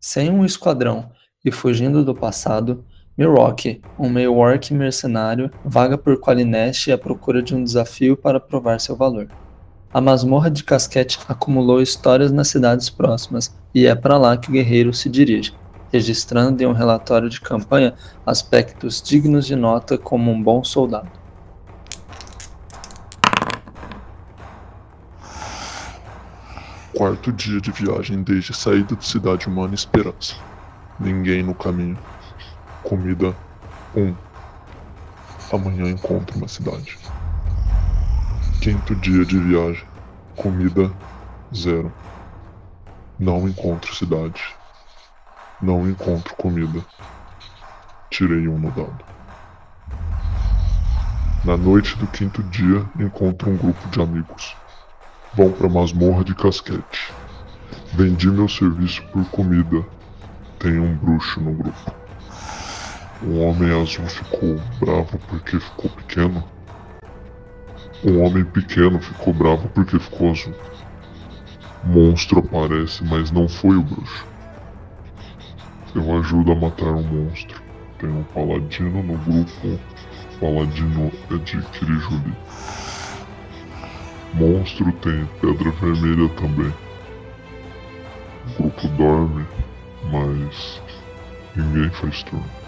Sem um esquadrão e fugindo do passado, Milwaukee, um meio-orc mercenário, vaga por Qualinest à procura de um desafio para provar seu valor. A masmorra de Casquete acumulou histórias nas cidades próximas e é para lá que o guerreiro se dirige, registrando em um relatório de campanha aspectos dignos de nota como um bom soldado. Quarto dia de viagem desde a saída de Cidade Humana Esperança. Ninguém no caminho. Comida 1. Um. Amanhã encontro uma cidade. Quinto dia de viagem. Comida 0. Não encontro cidade. Não encontro comida. Tirei um no dado. Na noite do quinto dia, encontro um grupo de amigos. Vão para a masmorra de casquete. Vendi meu serviço por comida. Tem um bruxo no grupo. O homem azul ficou bravo porque ficou pequeno. O homem pequeno ficou bravo porque ficou azul. Monstro aparece, mas não foi o bruxo. Eu ajudo a matar um monstro. Tem um paladino no grupo. Paladino é de Kirijuli. Monstro tem pedra vermelha também. O grupo dorme, mas ninguém faz turno.